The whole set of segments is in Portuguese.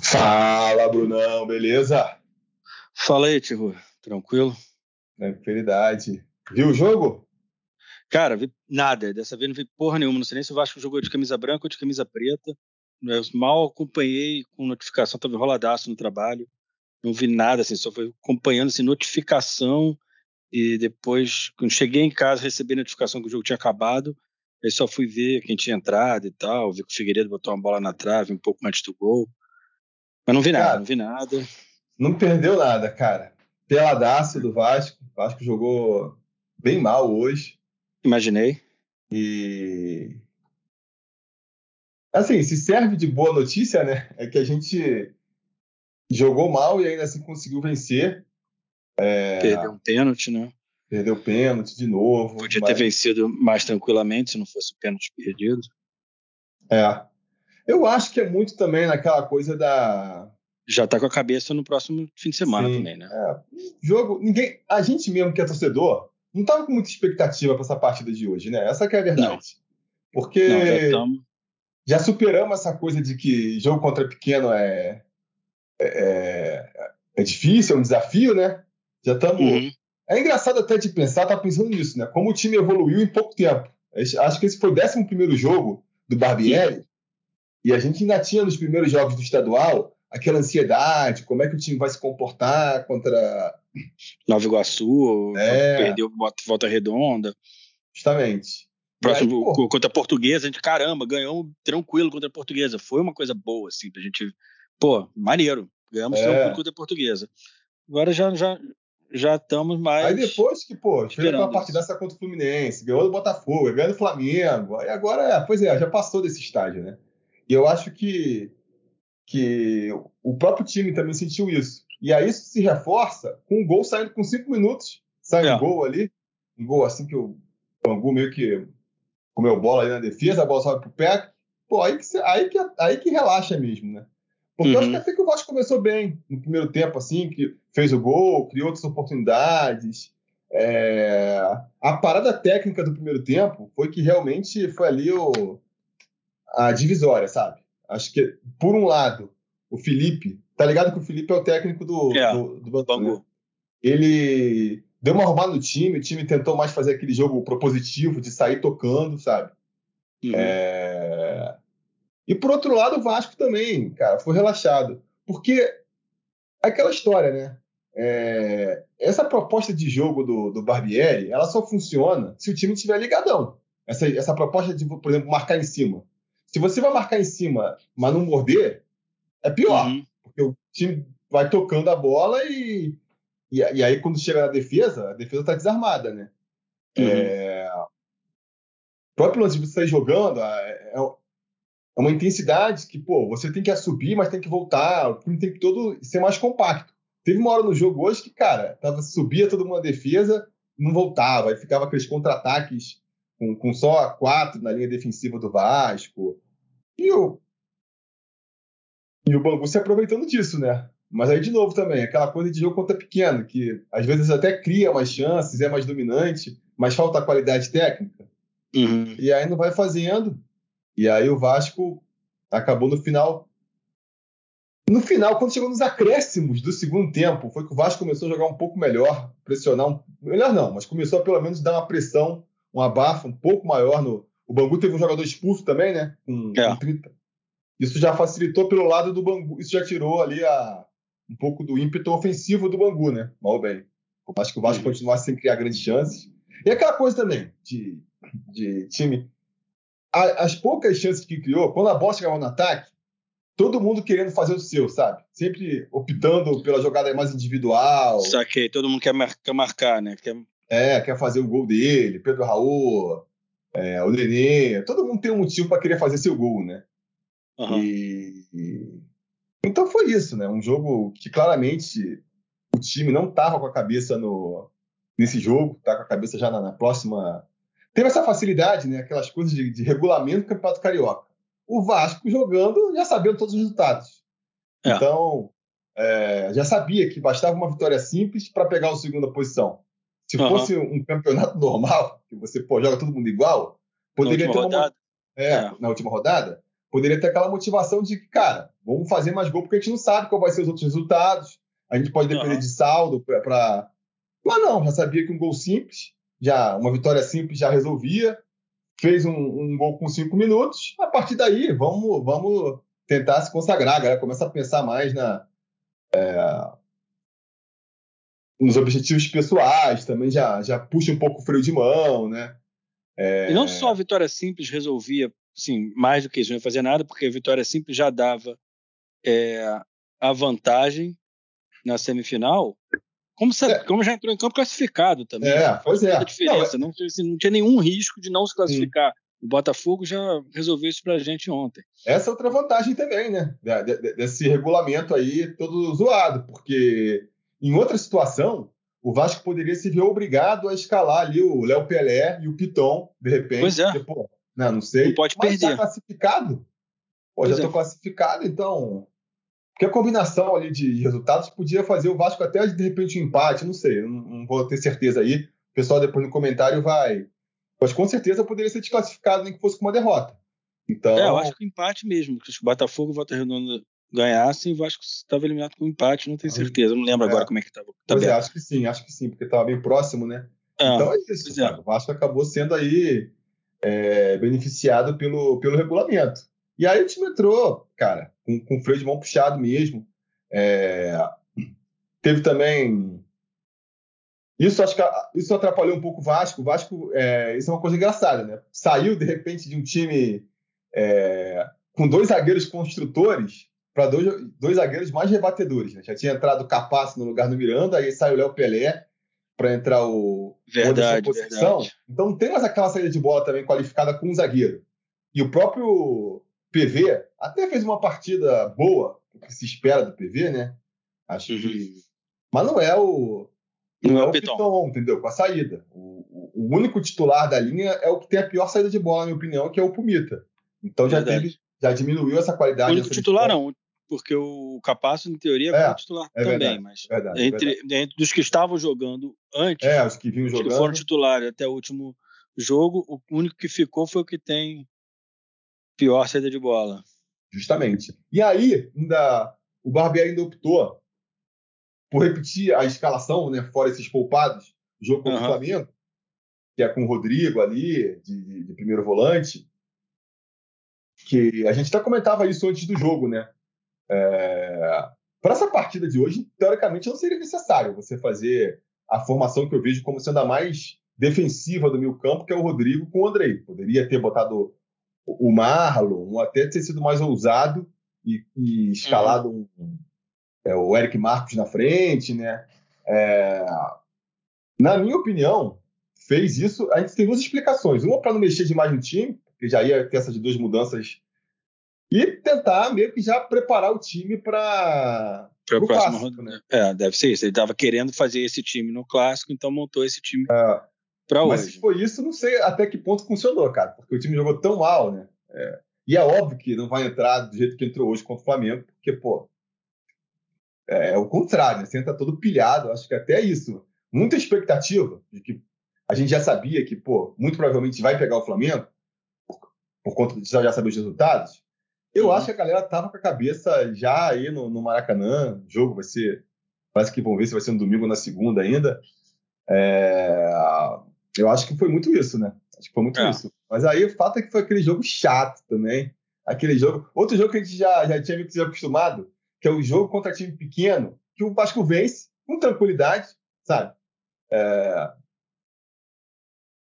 Fala, Brunão, beleza? Fala aí, Tio. Tranquilo? Tranquilidade. Viu o jogo? Cara, vi nada. Dessa vez não vi porra nenhuma. Não sei nem se o Vasco jogou de camisa branca ou de camisa preta. Eu mal acompanhei com notificação, tava enroladaço no trabalho. Não vi nada, assim, só foi acompanhando assim, notificação. E depois, quando cheguei em casa, recebi notificação que o jogo tinha acabado. Aí só fui ver quem tinha entrado e tal. Vi que o Figueiredo botou uma bola na trave um pouco antes do gol. Mas não vi nada, cara, não vi nada. Não perdeu nada, cara. Peladaço do Vasco. O Vasco jogou bem mal hoje. Imaginei. E. Assim, se serve de boa notícia, né? É que a gente jogou mal e ainda assim conseguiu vencer. É... Perdeu um pênalti, né? Perdeu pênalti de novo. Podia mas... ter vencido mais tranquilamente se não fosse o pênalti perdido. É. Eu acho que é muito também naquela coisa da. Já tá com a cabeça no próximo fim de semana Sim, também, né? É. Jogo. Ninguém. A gente mesmo que é torcedor não tava com muita expectativa para essa partida de hoje, né? Essa que é a verdade. Não. Porque não, já, tamo... já, superamos essa coisa de que jogo contra pequeno é, é, é, é difícil, é um desafio, né? Já estamos. Uhum. É engraçado até de pensar, tá pensando nisso, né? Como o time evoluiu em pouco tempo. Acho que esse foi o 11 jogo do Barbieri, uhum. E a gente ainda tinha nos primeiros jogos do estadual aquela ansiedade, como é que o time vai se comportar contra. Nova Iguaçu, é. perdeu volta redonda. Justamente. Próximo aí, contra a portuguesa, a gente, caramba, ganhou tranquilo contra a portuguesa. Foi uma coisa boa, assim, pra gente. Pô, maneiro. Ganhamos é. tranquilo contra a portuguesa. Agora já, já, já estamos mais. Aí depois que, pô, fez aquela partidaça contra o Fluminense, ganhou do Botafogo, ganhou do Flamengo. Aí agora, é, pois é, já passou desse estágio, né? E eu acho que, que o próprio time também sentiu isso. E aí isso se reforça com um gol saindo com cinco minutos. Sai é. um gol ali, um gol assim que o Bangu meio que comeu bola ali na defesa, a bola sobe pro pé. Pô, aí que, aí que, aí que relaxa mesmo, né? Porque uhum. eu acho que uhum. até que o Vasco começou bem no primeiro tempo, assim, que fez o gol, criou outras oportunidades. É... A parada técnica do primeiro tempo foi que realmente foi ali o... a divisória, sabe? Acho que, por um lado, o Felipe, tá ligado que o Felipe é o técnico do, é, do, do Bangu. Né? Ele deu uma arrumada no time, o time tentou mais fazer aquele jogo propositivo de sair tocando, sabe? Uhum. É... E por outro lado, o Vasco também, cara, foi relaxado. Porque é aquela história, né? É, essa proposta de jogo do, do Barbieri, ela só funciona se o time estiver ligadão. Essa, essa proposta de, por exemplo, marcar em cima. Se você vai marcar em cima, mas não morder, é pior. Uhum. Porque o time vai tocando a bola e, e, e, aí quando chega na defesa, a defesa está desarmada, né? Uhum. É, o próprio lance de você sair jogando é, é, é uma intensidade que, pô, você tem que subir, mas tem que voltar, o time tem que todo ser mais compacto. Teve uma hora no jogo hoje que, cara, tava, subia todo mundo na defesa, não voltava, aí ficava aqueles contra-ataques com, com, só quatro na linha defensiva do Vasco. E o, e o Bangu se aproveitando disso, né? Mas aí, de novo, também, aquela coisa de jogo contra pequeno, que às vezes até cria mais chances, é mais dominante, mas falta a qualidade técnica. Uhum. E aí não vai fazendo, e aí o Vasco acabou no final. No final, quando chegou nos acréscimos do segundo tempo, foi que o Vasco começou a jogar um pouco melhor, pressionar um... melhor não, mas começou a pelo menos dar uma pressão, um abafo um pouco maior no. O Bangu teve um jogador expulso também, né? Com, é. com 30. Isso já facilitou pelo lado do Bangu, isso já tirou ali a, um pouco do ímpeto ofensivo do Bangu, né? Mal bem. Eu acho que o Vasco continuasse sem criar grandes chances. E aquela coisa também de, de time as poucas chances que criou, quando a bola chegava no ataque, todo mundo querendo fazer o seu, sabe? Sempre optando pela jogada mais individual. Saquei, todo mundo quer, mar quer marcar, né? Quer... É, quer fazer o gol dele, Pedro Raul, é, o Nenê, todo mundo tem um motivo para querer fazer seu gol, né? Uhum. E... Então foi isso, né? Um jogo que claramente o time não estava com a cabeça no, nesse jogo, tá com a cabeça já na, na próxima teve essa facilidade, né? Aquelas coisas de, de regulamento do Campeonato Carioca. O Vasco jogando já sabendo todos os resultados. É. Então, é, já sabia que bastava uma vitória simples para pegar a segunda posição. Se uhum. fosse um campeonato normal, que você pô, joga todo mundo igual, poderia ter uma. É, é, na última rodada, poderia ter aquela motivação de que, cara, vamos fazer mais gol, porque a gente não sabe qual vai ser os outros resultados. A gente pode depender uhum. de saldo para. Mas não, já sabia que um gol simples, já uma vitória simples já resolvia. Fez um, um gol com cinco minutos. A partir daí, vamos, vamos tentar se consagrar. A galera começa a pensar mais na, é, nos objetivos pessoais, também já, já puxa um pouco o freio de mão, né? É... E não só a vitória simples resolvia, sim, mais do que isso, não ia fazer nada, porque a vitória simples já dava é, a vantagem na semifinal, como, se, é. como já entrou em campo classificado também. É, pois é. A diferença. Não, não, assim, não, tinha nenhum risco de não se classificar. O Botafogo já resolveu isso para a gente ontem. Essa é outra vantagem também, né? Desse regulamento aí todo zoado, porque em outra situação, o Vasco poderia se ver obrigado a escalar ali o Léo Pelé e o Piton, de repente. Pois é. Porque, pô, não, não sei. Não pode mas perder. Mas classificado? Pô, pois já estou é. classificado, então. Porque a combinação ali de resultados podia fazer o Vasco até de repente um empate, não sei, não, não vou ter certeza aí. O pessoal depois no comentário vai mas com certeza poderia ser desclassificado, nem que fosse com uma derrota. Então... É, eu acho que o empate mesmo, porque se o Botafogo e Volta Redonda ganhassem, o Vasco estava eliminado com empate, não tenho certeza. Eu não lembro é. agora como é que estava. Pois é, acho que sim, acho que sim, porque estava bem próximo, né? É, então é isso, é. o Vasco acabou sendo aí é, beneficiado pelo, pelo regulamento. E aí o time entrou, cara, com, com o freio de mão puxado mesmo. É, teve também isso acho que isso atrapalhou um pouco o Vasco. O Vasco, é, isso é uma coisa engraçada, né? Saiu de repente de um time com dois zagueiros construtores para dois, dois zagueiros mais rebatedores. Né? Já tinha entrado o Capasso no lugar do Miranda, aí saiu o Léo Pelé para entrar o verdade, verdade. Então não tem mais aquela saída de bola também qualificada com um zagueiro. E o próprio PV até fez uma partida boa, o que se espera do PV, né? Acho uhum. que. Mas não é o não é o Piton. Piton, entendeu? Com a saída. O, o, único titular da linha é o que tem a pior saída de bola, na minha opinião, que é o Pumita. Então já teve, já diminuiu essa qualidade. O único titular não, porque o Capasso, em teoria, é, é titular é também, verdade, mas verdade, entre, entre dos que estavam jogando antes, é, os que vinham jogando, que foram titulares até o último jogo, o único que ficou foi o que tem pior saída de bola. Justamente. E aí, ainda o Barbieri ainda optou por repetir a escalação, né, fora esses poupados, o jogo contra uhum. o Flamengo, que é com o Rodrigo ali, de, de primeiro volante, que a gente até comentava isso antes do jogo, né? É, Para essa partida de hoje, teoricamente, não seria necessário você fazer a formação que eu vejo como sendo a mais defensiva do meio campo, que é o Rodrigo com o Andrei. Poderia ter botado o Marlon, ou até ter sido mais ousado e, e escalado uhum. um, é, o Eric Marcos na frente, né? É, na minha opinião, fez isso. A gente tem duas explicações. Uma para não mexer demais no time, que já ia ter essas duas mudanças, e tentar meio que já preparar o time para o clássico, né? É, deve ser isso. Ele estava querendo fazer esse time no clássico, então montou esse time é, para hoje. Mas se foi isso, não sei até que ponto funcionou, cara, porque o time jogou tão mal, né? É, e é óbvio que não vai entrar do jeito que entrou hoje contra o Flamengo, porque, pô, é, é o contrário, né? você entra todo pilhado, acho que até isso. Muita expectativa de que a gente já sabia que, pô, muito provavelmente vai pegar o Flamengo, por, por conta de já saber os resultados. Eu uhum. acho que a galera tava com a cabeça já aí no, no Maracanã, o jogo vai ser, parece que vão ver se vai ser no domingo ou na segunda ainda. É, eu acho que foi muito isso, né? Acho que foi muito é. isso. Mas aí o fato é que foi aquele jogo chato também. Aquele jogo. Outro jogo que a gente já, já tinha meio que se acostumado, que é o jogo contra time pequeno, que o Vasco vence com tranquilidade, sabe? É...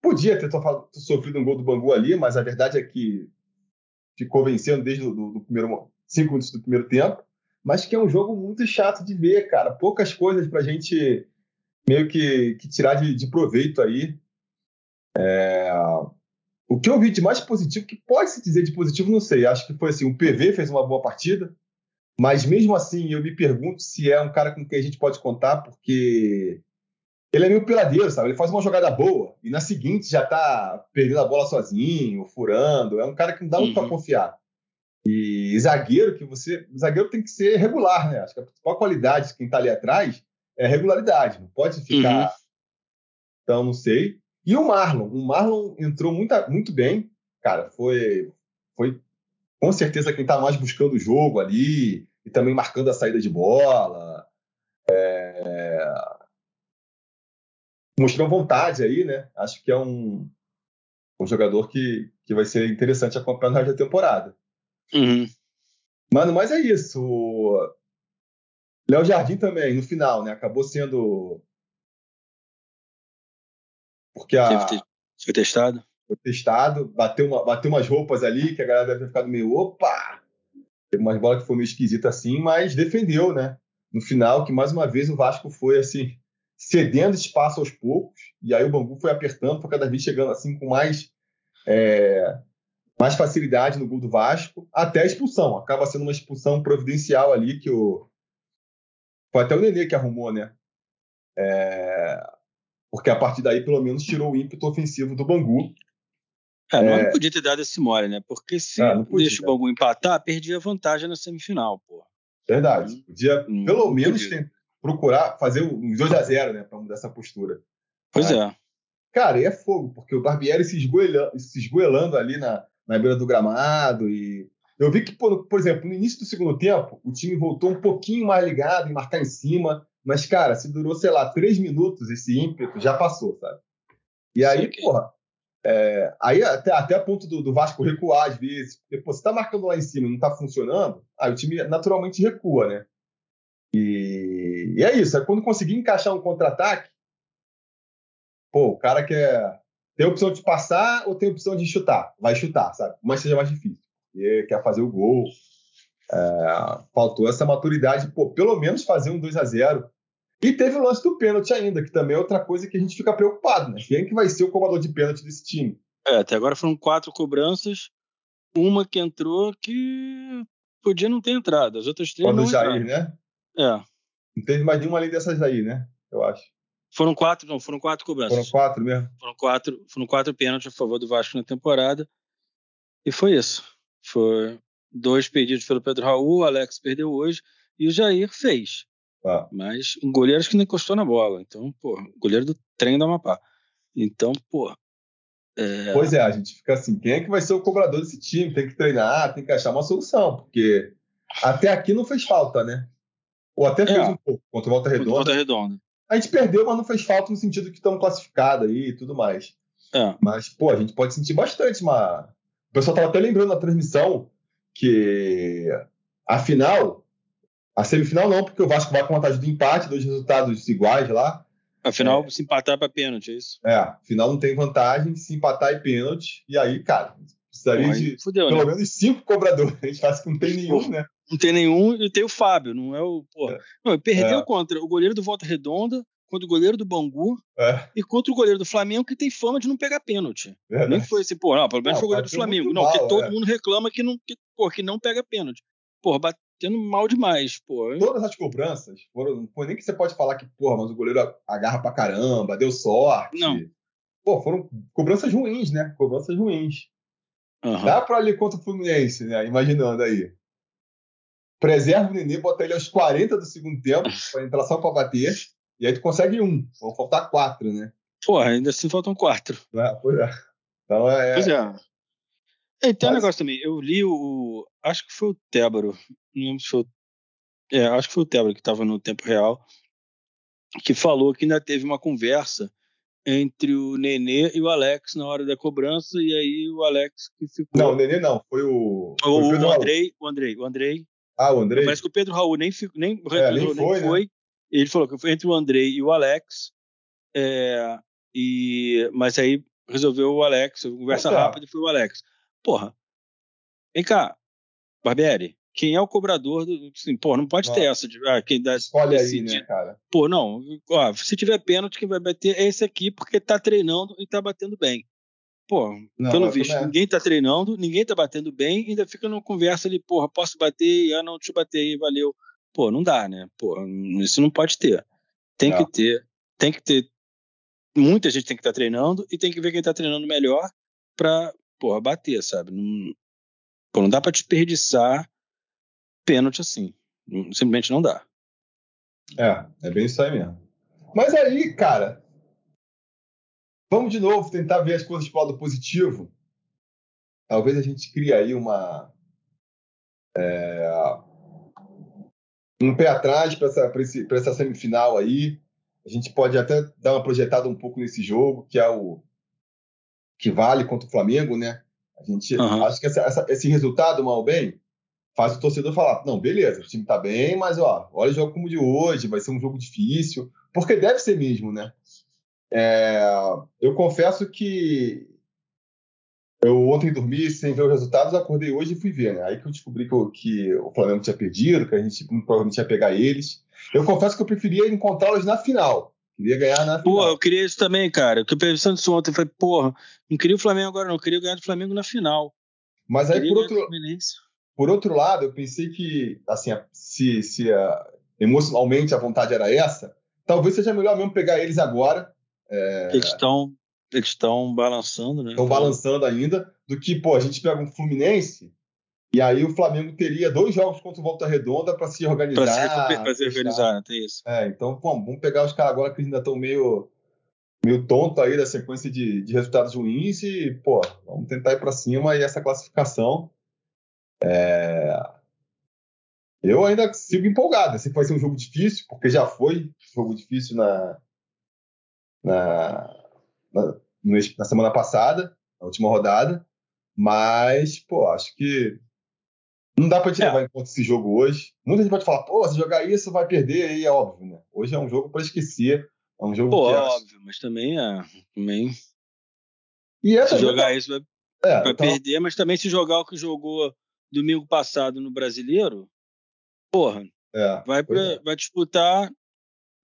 Podia ter sofrido um gol do Bangu ali, mas a verdade é que ficou vencendo desde o primeiro cinco minutos do primeiro tempo. Mas que é um jogo muito chato de ver, cara. Poucas coisas para a gente meio que, que tirar de, de, proveito aí. É... O que eu vi de mais positivo, que pode se dizer de positivo, não sei. Acho que foi assim: o PV fez uma boa partida. Mas mesmo assim, eu me pergunto se é um cara com quem a gente pode contar, porque ele é meio peladeiro, sabe? Ele faz uma jogada boa e na seguinte já tá perdendo a bola sozinho, furando. É um cara que não dá muito uhum. para confiar. E zagueiro que você. Zagueiro tem que ser regular, né? Acho que a principal qualidade de quem tá ali atrás é regularidade. Não pode ficar. Uhum. Então, não sei. E o Marlon. O Marlon entrou muito, muito bem. Cara, foi, foi com certeza quem está mais buscando o jogo ali e também marcando a saída de bola. É... Mostrou vontade aí, né? Acho que é um, um jogador que, que vai ser interessante acompanhar no resto da temporada. Uhum. Mano, mas é isso. Léo Jardim também, no final, né? Acabou sendo. Porque a. Foi testado? Foi testado, bateu, uma, bateu umas roupas ali que a galera deve ter ficado meio. Opa! Teve umas bolas que foi meio esquisita assim, mas defendeu, né? No final, que mais uma vez o Vasco foi assim, cedendo espaço aos poucos, e aí o Bangu foi apertando, foi cada vez chegando assim com mais. É, mais facilidade no gol do Vasco, até a expulsão. Acaba sendo uma expulsão providencial ali que o. Foi até o Nenê que arrumou, né? É... Porque a partir daí, pelo menos, tirou o ímpeto ofensivo do Bangu. É, não, é... podia ter dado esse mole, né? Porque se é, podia, deixa o Bangu empatar, perdia vantagem na semifinal, pô. Verdade. Podia, hum, pelo menos, procurar fazer uns 2 a 0 né? Para mudar essa postura. Pois é. Cara, e é fogo, porque o Barbieri se esgoelando, se esgoelando ali na, na beira do gramado. E eu vi que, por, por exemplo, no início do segundo tempo, o time voltou um pouquinho mais ligado em marcar em cima. Mas, cara, se durou, sei lá, três minutos esse ímpeto, já passou, sabe? E aí, Sim, porra, é, aí até, até a ponto do, do, Vasco recuar às vezes, porque pô, você tá marcando lá em cima e não tá funcionando, aí o time naturalmente recua, né? E, e é isso, é quando conseguir encaixar um contra-ataque, pô, o cara quer tem a opção de passar ou tem a opção de chutar? Vai chutar, sabe? Mas seja mais difícil. E quer fazer o gol. É, faltou essa maturidade, pô, pelo menos fazer um 2 a 0 E teve o lance do pênalti ainda, que também é outra coisa que a gente fica preocupado, né? Quem é que vai ser o cobrador de pênalti desse time? É, até agora foram quatro cobranças, uma que entrou que podia não ter entrado, as outras três Quando não Jair, entraram. né? É. Não teve mais nenhuma além dessas aí, né? Eu acho. Foram quatro, não, foram quatro cobranças. Foram quatro mesmo? Foram quatro, foram quatro pênaltis a favor do Vasco na temporada. E foi isso. Foi dois pedidos pelo Pedro Raul, o Alex perdeu hoje e o Jair fez. Ah. Mas um goleiro acho que nem encostou na bola. Então, pô, goleiro do trem da Amapá. Então, pô. É... Pois é, a gente fica assim: quem é que vai ser o cobrador desse time? Tem que treinar, tem que achar uma solução, porque até aqui não fez falta, né? Ou até fez é. um pouco contra o Volta Redonda. Volta Redonda. A gente perdeu, mas não fez falta no sentido que estamos classificados aí e tudo mais. É. Mas, pô, a gente pode sentir bastante uma. O pessoal estava até lembrando na transmissão que a final, a semifinal não, porque o Vasco vai com vantagem do empate, dois resultados iguais lá. Afinal, é. se empatar é para pênalti, é isso? É, final não tem vantagem, se empatar é pênalti. E aí, cara, precisaria Pô, de fudeu, pelo né? menos cinco cobradores. A gente faz que não tem nenhum, né? Não tem nenhum e tem o Fábio, não é o. Porra. É. Não, perdeu é. contra o goleiro do Volta Redonda, contra o goleiro do Bangu é. e contra o goleiro do Flamengo, que tem fama de não pegar pênalti. Nem foi assim, pô, não, pelo menos não, foi o goleiro do Flamengo. Não, mal, porque todo é. mundo reclama que não, que, pô, que não pega pênalti. Porra, batendo mal demais, pô. Todas as cobranças, foram, não foi nem que você pode falar que, porra, mas o goleiro agarra pra caramba, deu sorte. Não. Pô, foram cobranças ruins, né? Cobranças ruins. Uhum. Dá pra ali contra o Fluminense, né? Imaginando aí preserva o Nenê, bota ele aos 40 do segundo tempo, para entrar só para bater, e aí tu consegue um. Vão faltar quatro, né? Porra, ainda assim faltam quatro. É, pois é. Então é. Pois é. E tem Mas... um negócio também, eu li o. Acho que foi o Tébaro. Não lembro se foi. É, acho que foi o Tébaro que estava no tempo real, que falou que ainda teve uma conversa entre o Nenê e o Alex na hora da cobrança, e aí o Alex que ficou. Não, o Nenê não, foi o. Foi o, o Andrei, o Andrei, o Andrei ah, o Andrei? Parece que o Pedro Raul nem, nem, é, nem, foi, nem foi. Né? Ele falou que foi entre o Andrei e o Alex. É, e, mas aí resolveu o Alex, conversa rápida e foi o Alex. Porra, vem cá, Barbieri, quem é o cobrador do. Assim, pô, não pode não. ter essa de. Ah, quem dá, Escolhe aí, né, cara? Pô, não. Ó, se tiver pênalti, quem vai bater é esse aqui, porque tá treinando e tá batendo bem. Pô, não, pelo visto, ninguém tá treinando, ninguém tá batendo bem, ainda fica numa conversa ali, porra, posso bater? Ah, não, deixa eu bater aí, valeu. Pô, não dá, né? Pô, isso não pode ter. Tem não. que ter, tem que ter. Muita gente tem que estar tá treinando e tem que ver quem tá treinando melhor pra, porra, bater, sabe? Não, pô, não dá pra desperdiçar pênalti assim. Simplesmente não dá. É, é bem isso aí mesmo. Mas aí, cara, Vamos de novo tentar ver as coisas do lado positivo. Talvez a gente crie aí uma, É... Um pé atrás para essa, essa semifinal aí. A gente pode até dar uma projetada um pouco nesse jogo, que é o que vale contra o Flamengo, né? A gente uhum. acho que essa, essa, esse resultado, mal bem, faz o torcedor falar: não, beleza, o time tá bem, mas ó, olha o jogo como de hoje, vai ser um jogo difícil, porque deve ser mesmo, né? É, eu confesso que eu ontem dormi sem ver os resultados, acordei hoje e fui ver, né? Aí que eu descobri que, que o Flamengo tinha perdido, que a gente provavelmente ia pegar eles. Eu confesso que eu preferia encontrá-los na final. Queria ganhar na final. Pô, eu queria isso também, cara. Eu pensando isso ontem, eu falei, porra, não queria o Flamengo agora, não, eu queria ganhar do Flamengo na final. Mas aí, por outro, por outro lado, eu pensei que, assim, se, se emocionalmente a vontade era essa, talvez seja melhor mesmo pegar eles agora. É... Eles estão eles estão balançando, né? Estão balançando ainda, do que, pô, a gente pega um Fluminense e aí o Flamengo teria dois jogos contra o Volta Redonda para se organizar. Para se, se organizar, né? tem isso. É, então, pô, vamos pegar os caras agora que ainda estão meio, meio tonto aí da sequência de, de resultados ruins e, pô, vamos tentar ir para cima e essa classificação. É... Eu ainda sigo empolgado. Esse vai ser um jogo difícil, porque já foi jogo difícil na, na, na, na semana passada, na última rodada. Mas, pô, acho que não dá para te é. levar em conta esse jogo hoje. Muita gente pode falar, pô, se jogar isso vai perder, aí é óbvio, né? Hoje é um jogo para esquecer. É um jogo pô, que é óbvio, mas também é. Também... E é se jogar tá... isso vai, é, vai então... perder, mas também se jogar o que jogou domingo passado no Brasileiro, porra, é, vai, pra, é. vai disputar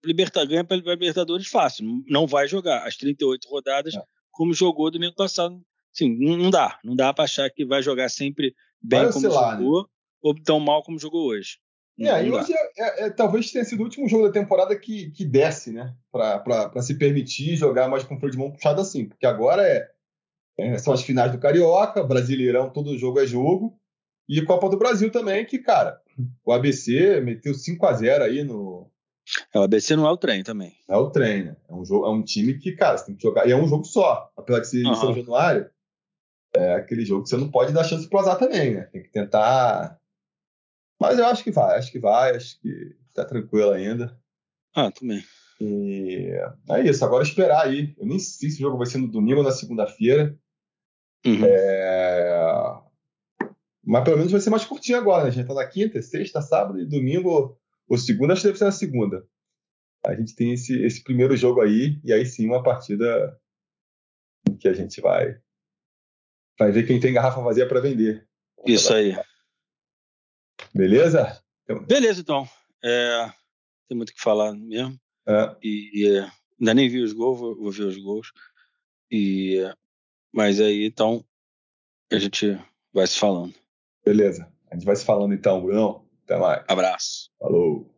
Liberta, ganha para Libertadores fácil. Não vai jogar as 38 rodadas é. como jogou domingo passado. Sim, não dá. Não dá para achar que vai jogar sempre bem vai como oscilar, né? jogou né? ou tão mal como jogou hoje. É, e hoje é, é, é, talvez tenha sido o último jogo da temporada que, que desce, né? Para se permitir jogar mais com o freio de mão puxado assim. Porque agora é, é, são as finais do Carioca, Brasileirão, todo jogo é jogo. E Copa do Brasil também, que, cara, o ABC meteu 5 a 0 aí no. É, o ABC não é o trem também. É o trem, né? É um, jogo, é um time que, cara, você tem que jogar. E é um jogo só. Apesar de ser uhum. São Januário, é aquele jogo que você não pode dar chance pro azar também, né? Tem que tentar. Mas eu acho que vai, acho que vai, acho que tá tranquilo ainda. Ah, também. E é isso, agora esperar aí. Eu nem sei se o jogo vai ser no domingo ou na segunda-feira. Uhum. É... Mas pelo menos vai ser mais curtinho agora, né? A gente tá na quinta, sexta, sábado e domingo, ou segunda, acho que deve ser na segunda. A gente tem esse, esse primeiro jogo aí, e aí sim uma partida que a gente vai Vai ver quem tem garrafa vazia para vender. Isso aí. Beleza? Então... Beleza, então. É, tem muito o que falar mesmo. É. E, e, ainda nem vi os gols, vou, vou ver os gols. E, mas aí, então, a gente vai se falando. Beleza. A gente vai se falando então, Bruno. Até mais. Abraço. Falou.